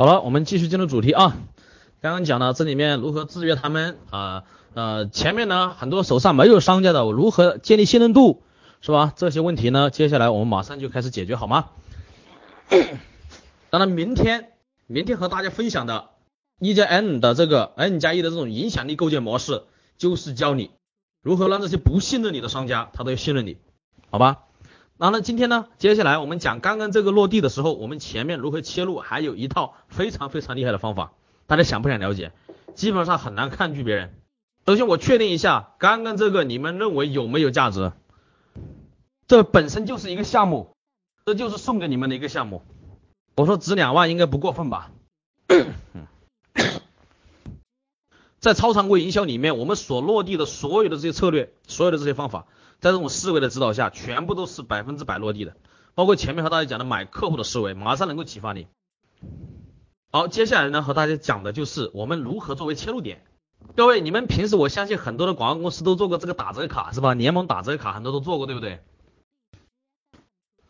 好了，我们继续进入主题啊。刚刚讲了这里面如何制约他们啊呃，前面呢很多手上没有商家的，我如何建立信任度，是吧？这些问题呢，接下来我们马上就开始解决，好吗？当然，明天明天和大家分享的一加 N 的这个 N 加一的这种影响力构建模式，就是教你如何让这些不信任你的商家，他都要信任你，好吧？然后呢，今天呢，接下来我们讲刚刚这个落地的时候，我们前面如何切入，还有一套非常非常厉害的方法，大家想不想了解？基本上很难抗拒别人。首先我确定一下，刚刚这个你们认为有没有价值？这本身就是一个项目，这就是送给你们的一个项目。我说值两万应该不过分吧？在超常规营销里面，我们所落地的所有的这些策略，所有的这些方法。在这种思维的指导下，全部都是百分之百落地的，包括前面和大家讲的买客户的思维，马上能够启发你。好，接下来呢和大家讲的就是我们如何作为切入点。各位，你们平时我相信很多的广告公司都做过这个打折卡是吧？联盟打折卡很多都做过，对不对？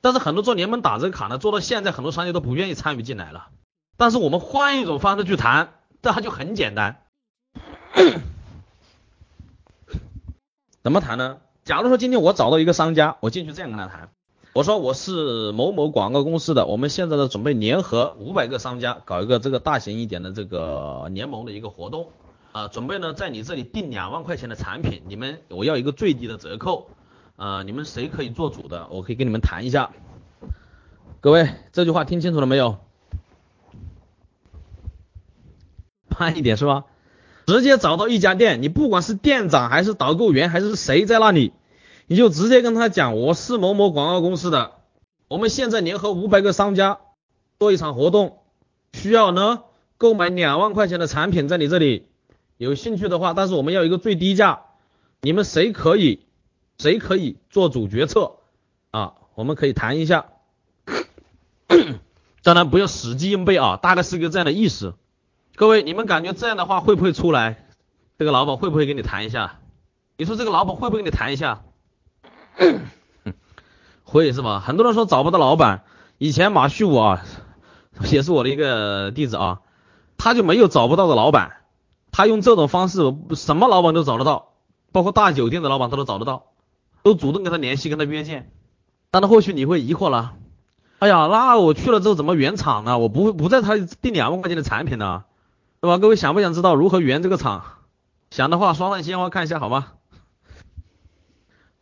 但是很多做联盟打折卡呢，做到现在很多商家都不愿意参与进来了。但是我们换一种方式去谈，这它就很简单。怎么谈呢？假如说今天我找到一个商家，我进去这样跟他谈，我说我是某某广告公司的，我们现在呢准备联合五百个商家搞一个这个大型一点的这个联盟的一个活动啊，准备呢在你这里订两万块钱的产品，你们我要一个最低的折扣啊，你们谁可以做主的，我可以跟你们谈一下。各位这句话听清楚了没有？慢一点是吧？直接找到一家店，你不管是店长还是导购员还是谁在那里。你就直接跟他讲，我是某某广告公司的，我们现在联合五百个商家做一场活动，需要呢购买两万块钱的产品，在你这里有兴趣的话，但是我们要一个最低价，你们谁可以谁可以做主决策啊？我们可以谈一下，当然不要死记硬背啊，大概是一个这样的意思。各位，你们感觉这样的话会不会出来？这个老板会不会跟你谈一下？你说这个老板会不会跟你谈一下？会是吧？很多人说找不到老板，以前马旭武啊，也是我的一个弟子啊，他就没有找不到的老板，他用这种方式，什么老板都找得到，包括大酒店的老板他都找得到，都主动跟他联系，跟他约见。但是或许你会疑惑了，哎呀，那我去了之后怎么圆场呢？我不会不在他订两万块钱的产品呢，对吧？各位想不想知道如何圆这个场？想的话刷上鲜花看一下好吗？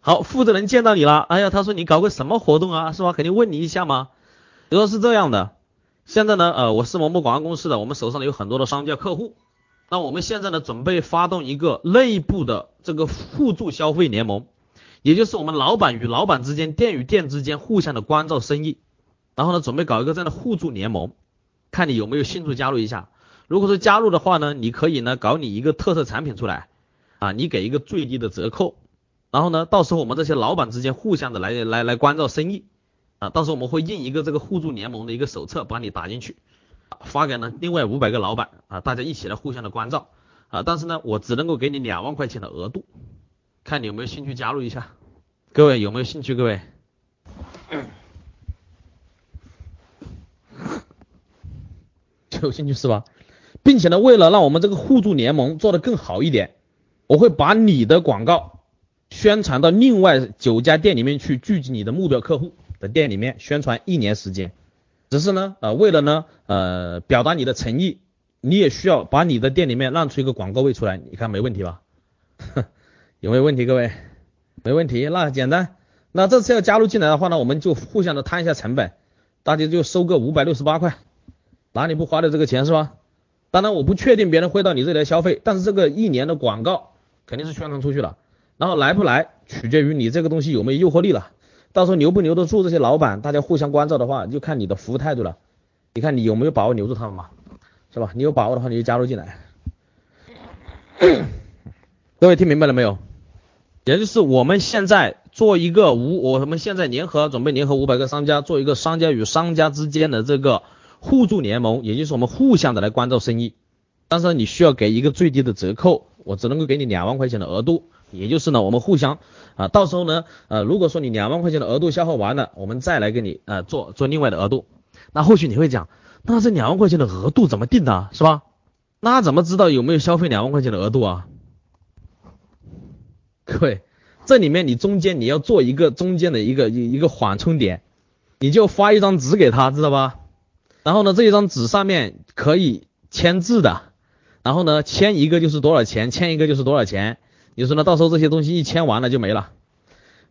好，负责人见到你了，哎呀，他说你搞个什么活动啊，是吧？肯定问你一下嘛。比？如说是这样的，现在呢，呃，我是某某广告公司的，我们手上呢有很多的商家客户，那我们现在呢准备发动一个内部的这个互助消费联盟，也就是我们老板与老板之间、店与店之间互相的关照生意，然后呢准备搞一个这样的互助联盟，看你有没有兴趣加入一下。如果说加入的话呢，你可以呢搞你一个特色产品出来，啊，你给一个最低的折扣。然后呢，到时候我们这些老板之间互相的来来来关照生意啊，到时候我们会印一个这个互助联盟的一个手册，把你打进去，发给呢另外五百个老板啊，大家一起来互相的关照啊，但是呢，我只能够给你两万块钱的额度，看你有没有兴趣加入一下，各位有没有兴趣？各位 有兴趣是吧？并且呢，为了让我们这个互助联盟做得更好一点，我会把你的广告。宣传到另外九家店里面去，聚集你的目标客户的店里面宣传一年时间。只是呢，呃，为了呢，呃，表达你的诚意，你也需要把你的店里面让出一个广告位出来。你看没问题吧？有没有问题？各位，没问题，那简单。那这次要加入进来的话呢，我们就互相的摊一下成本，大家就收个五百六十八块，哪里不花的这个钱是吧？当然我不确定别人会到你这里来消费，但是这个一年的广告肯定是宣传出去了。然后来不来，取决于你这个东西有没有诱惑力了。到时候留不留得住这些老板，大家互相关照的话，就看你的服务态度了。你看你有没有把握留住他们嘛？是吧？你有把握的话，你就加入进来。各位听明白了没有？也就是我们现在做一个五，我们现在联合准备联合五百个商家，做一个商家与商家之间的这个互助联盟，也就是我们互相的来关照生意。但是你需要给一个最低的折扣，我只能够给你两万块钱的额度。也就是呢，我们互相啊，到时候呢，呃，如果说你两万块钱的额度消耗完了，我们再来给你呃做做另外的额度。那或许你会讲，那这两万块钱的额度怎么定的，是吧？那怎么知道有没有消费两万块钱的额度啊？各位，这里面你中间你要做一个中间的一个一一个缓冲点，你就发一张纸给他，知道吧？然后呢，这一张纸上面可以签字的，然后呢，签一个就是多少钱，签一个就是多少钱。你说呢？到时候这些东西一签完了就没了。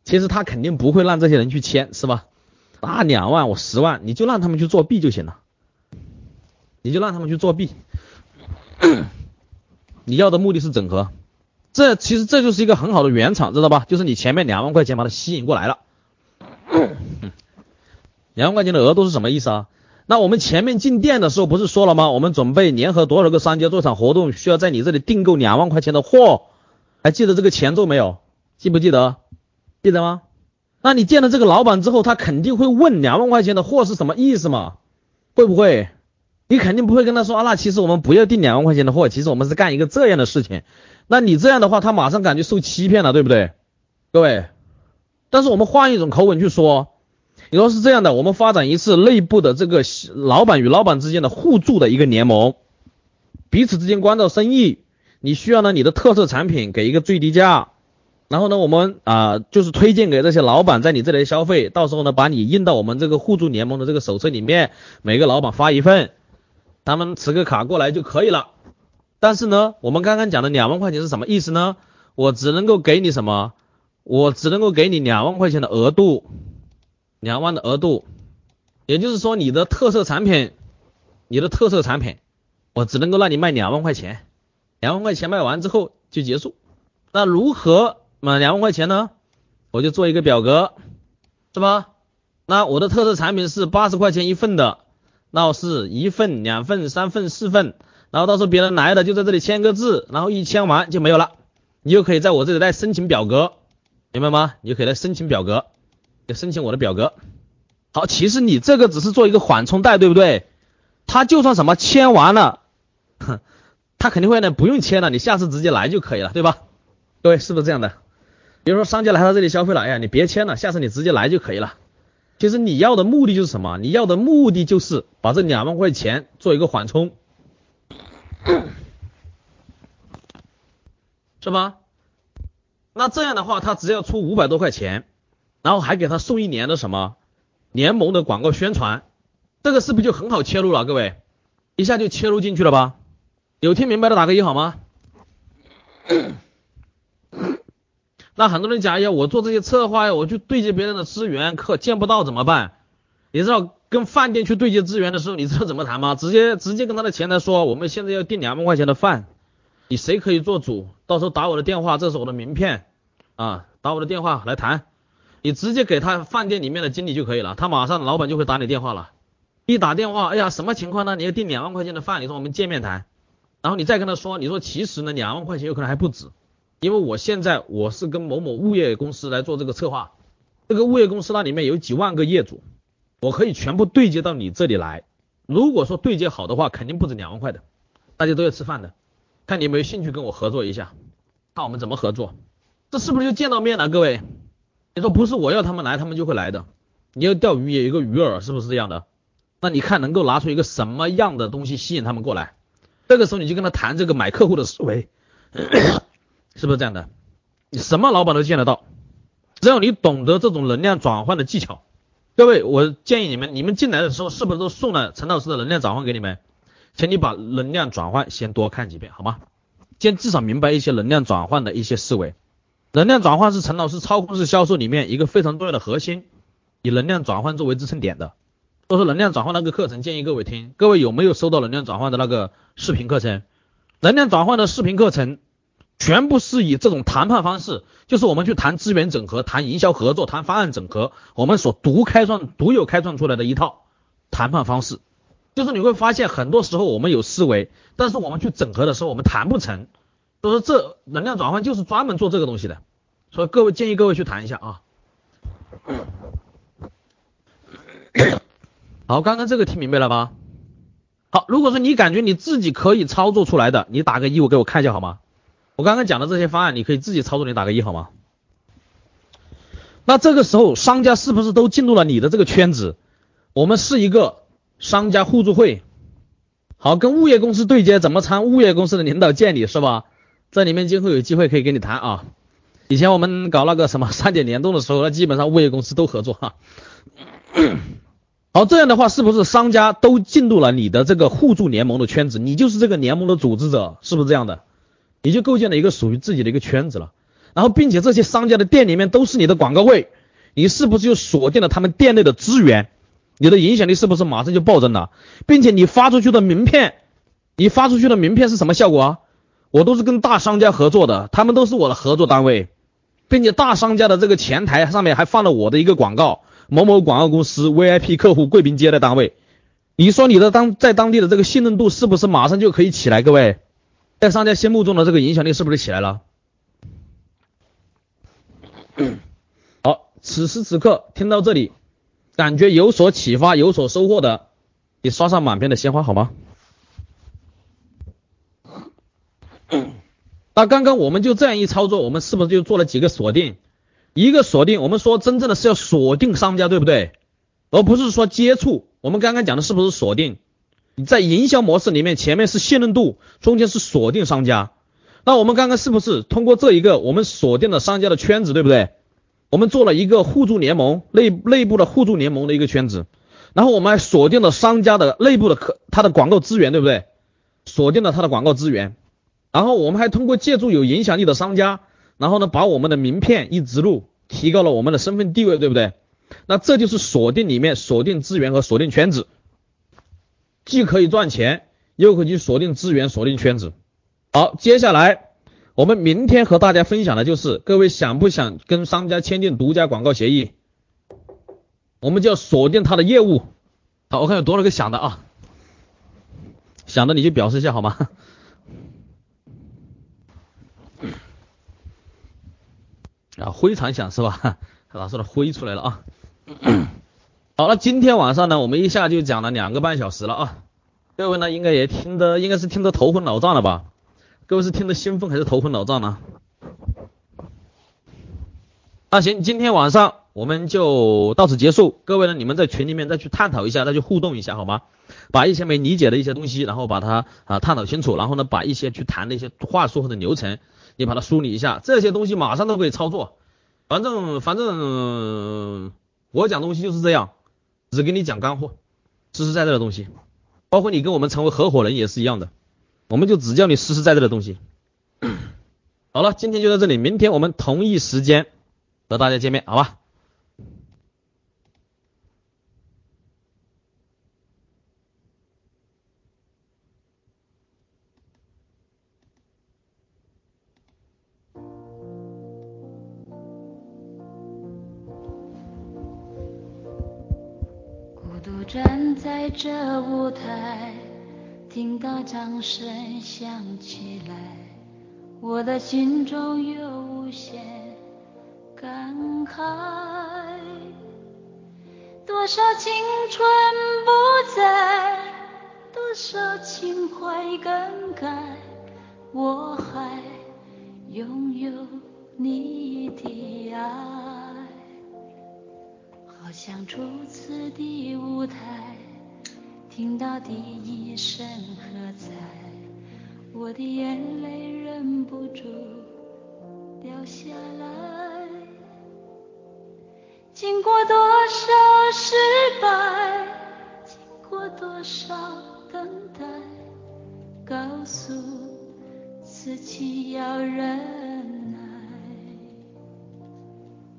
其实他肯定不会让这些人去签，是吧？那两万我十万，你就让他们去作弊就行了，你就让他们去作弊。你要的目的是整合，这其实这就是一个很好的原厂，知道吧？就是你前面两万块钱把它吸引过来了。两万块钱的额度是什么意思啊？那我们前面进店的时候不是说了吗？我们准备联合多少个商家做场活动，需要在你这里订购两万块钱的货，还记得这个前奏没有？记不记得？记得吗？那你见了这个老板之后，他肯定会问两万块钱的货是什么意思嘛？会不会？你肯定不会跟他说啊，那其实我们不要订两万块钱的货，其实我们是干一个这样的事情。那你这样的话，他马上感觉受欺骗了，对不对？各位，但是我们换一种口吻去说，你说是这样的，我们发展一次内部的这个老板与老板之间的互助的一个联盟，彼此之间关照生意，你需要呢你的特色产品给一个最低价。然后呢，我们啊就是推荐给这些老板在你这里消费，到时候呢把你印到我们这个互助联盟的这个手册里面，每个老板发一份，他们持个卡过来就可以了。但是呢，我们刚刚讲的两万块钱是什么意思呢？我只能够给你什么？我只能够给你两万块钱的额度，两万的额度，也就是说你的特色产品，你的特色产品，我只能够让你卖两万块钱，两万块钱卖完之后就结束。那如何？满两万块钱呢，我就做一个表格，是吧？那我的特色产品是八十块钱一份的，那是一份、两份、三份、四份，然后到时候别人来了就在这里签个字，然后一签完就没有了，你就可以在我这里来申请表格，明白吗？你就可以来申请表格，就申请我的表格。好，其实你这个只是做一个缓冲带，对不对？他就算什么签完了，哼，他肯定会呢不用签了，你下次直接来就可以了，对吧？各位是不是这样的？比如说商家来到这里消费了，哎呀，你别签了，下次你直接来就可以了。其实你要的目的就是什么？你要的目的就是把这两万块钱做一个缓冲，是吧？那这样的话，他只要出五百多块钱，然后还给他送一年的什么联盟的广告宣传，这个是不是就很好切入了？各位，一下就切入进去了吧？有听明白的打个一好吗？那很多人讲呀，我做这些策划呀，我去对接别人的资源，可见不到怎么办？你知道跟饭店去对接资源的时候，你知道怎么谈吗？直接直接跟他的前台说，我们现在要订两万块钱的饭，你谁可以做主？到时候打我的电话，这是我的名片啊，打我的电话来谈。你直接给他饭店里面的经理就可以了，他马上老板就会打你电话了。一打电话，哎呀，什么情况呢？你要订两万块钱的饭，你说我们见面谈，然后你再跟他说，你说其实呢，两万块钱有可能还不止。因为我现在我是跟某某物业公司来做这个策划，这个物业公司那里面有几万个业主，我可以全部对接到你这里来。如果说对接好的话，肯定不止两万块的，大家都要吃饭的，看你有没有兴趣跟我合作一下，看我们怎么合作，这是不是就见到面了？各位，你说不是我要他们来，他们就会来的。你要钓鱼也有个鱼饵，是不是这样的？那你看能够拿出一个什么样的东西吸引他们过来？这个时候你就跟他谈这个买客户的思维。是不是这样的？你什么老板都见得到，只要你懂得这种能量转换的技巧。各位，我建议你们，你们进来的时候是不是都送了陈老师的能量转换给你们？请你把能量转换先多看几遍，好吗？先至少明白一些能量转换的一些思维。能量转换是陈老师操控式销售里面一个非常重要的核心，以能量转换作为支撑点的。都是能量转换那个课程，建议各位听。各位有没有收到能量转换的那个视频课程？能量转换的视频课程。全部是以这种谈判方式，就是我们去谈资源整合、谈营销合作、谈方案整合，我们所独开创、独有开创出来的一套谈判方式。就是你会发现，很多时候我们有思维，但是我们去整合的时候，我们谈不成。所以说，这能量转换就是专门做这个东西的。所以各位建议各位去谈一下啊。好，刚刚这个听明白了吧？好，如果说你感觉你自己可以操作出来的，你打个一，我给我看一下好吗？我刚刚讲的这些方案，你可以自己操作，你打个一好吗？那这个时候商家是不是都进入了你的这个圈子？我们是一个商家互助会。好，跟物业公司对接怎么参物业公司的领导见你是吧？这里面今后有机会可以跟你谈啊。以前我们搞那个什么三点联动的时候，那基本上物业公司都合作哈。好，这样的话是不是商家都进入了你的这个互助联盟的圈子？你就是这个联盟的组织者，是不是这样的？你就构建了一个属于自己的一个圈子了。然后，并且这些商家的店里面都是你的广告位，你是不是就锁定了他们店内的资源？你的影响力是不是马上就暴增了？并且你发出去的名片，你发出去的名片是什么效果啊？我都是跟大商家合作的，他们都是我的合作单位，并且大商家的这个前台上面还放了我的一个广告，某某广告公司 VIP 客户贵宾接待单位。你说你的当在当地的这个信任度是不是马上就可以起来？各位，在商家心目中的这个影响力是不是起来了？好，此时此刻听到这里。感觉有所启发、有所收获的，你刷上满篇的鲜花好吗？那刚刚我们就这样一操作，我们是不是就做了几个锁定？一个锁定，我们说真正的是要锁定商家，对不对？而不是说接触。我们刚刚讲的是不是锁定？你在营销模式里面，前面是信任度，中间是锁定商家。那我们刚刚是不是通过这一个，我们锁定了商家的圈子，对不对？我们做了一个互助联盟内内部的互助联盟的一个圈子，然后我们还锁定了商家的内部的客他的广告资源，对不对？锁定了他的广告资源，然后我们还通过借助有影响力的商家，然后呢把我们的名片一植入，提高了我们的身份地位，对不对？那这就是锁定里面锁定资源和锁定圈子，既可以赚钱，又可以锁定资源、锁定圈子。好，接下来。我们明天和大家分享的就是，各位想不想跟商家签订独家广告协议？我们就要锁定他的业务。好，我看有多少个想的啊？想的你就表示一下好吗？啊，非常想是吧？老师的灰出来了啊。好了，今天晚上呢，我们一下就讲了两个半小时了啊。各位呢，应该也听得，应该是听得头昏脑胀了吧？各位是听得兴奋还是头昏脑胀呢？那行，今天晚上我们就到此结束。各位呢，你们在群里面再去探讨一下，再去互动一下，好吗？把一些没理解的一些东西，然后把它啊探讨清楚，然后呢，把一些去谈的一些话术或者流程，你把它梳理一下，这些东西马上都可以操作。反正反正我讲东西就是这样，只给你讲干货，实实在在的东西。包括你跟我们成为合伙人也是一样的。我们就只教你实实在在的东西。好了，今天就到这里，明天我们同一时间和大家见面，好吧？站在这舞台。听到掌声响起来，我的心中有无限感慨。多少青春不在，多少情怀更改，我还拥有你的爱，好像初次的舞台。听到第一声喝彩，我的眼泪忍不住掉下来。经过多少失败，经过多少等待，告诉自己要忍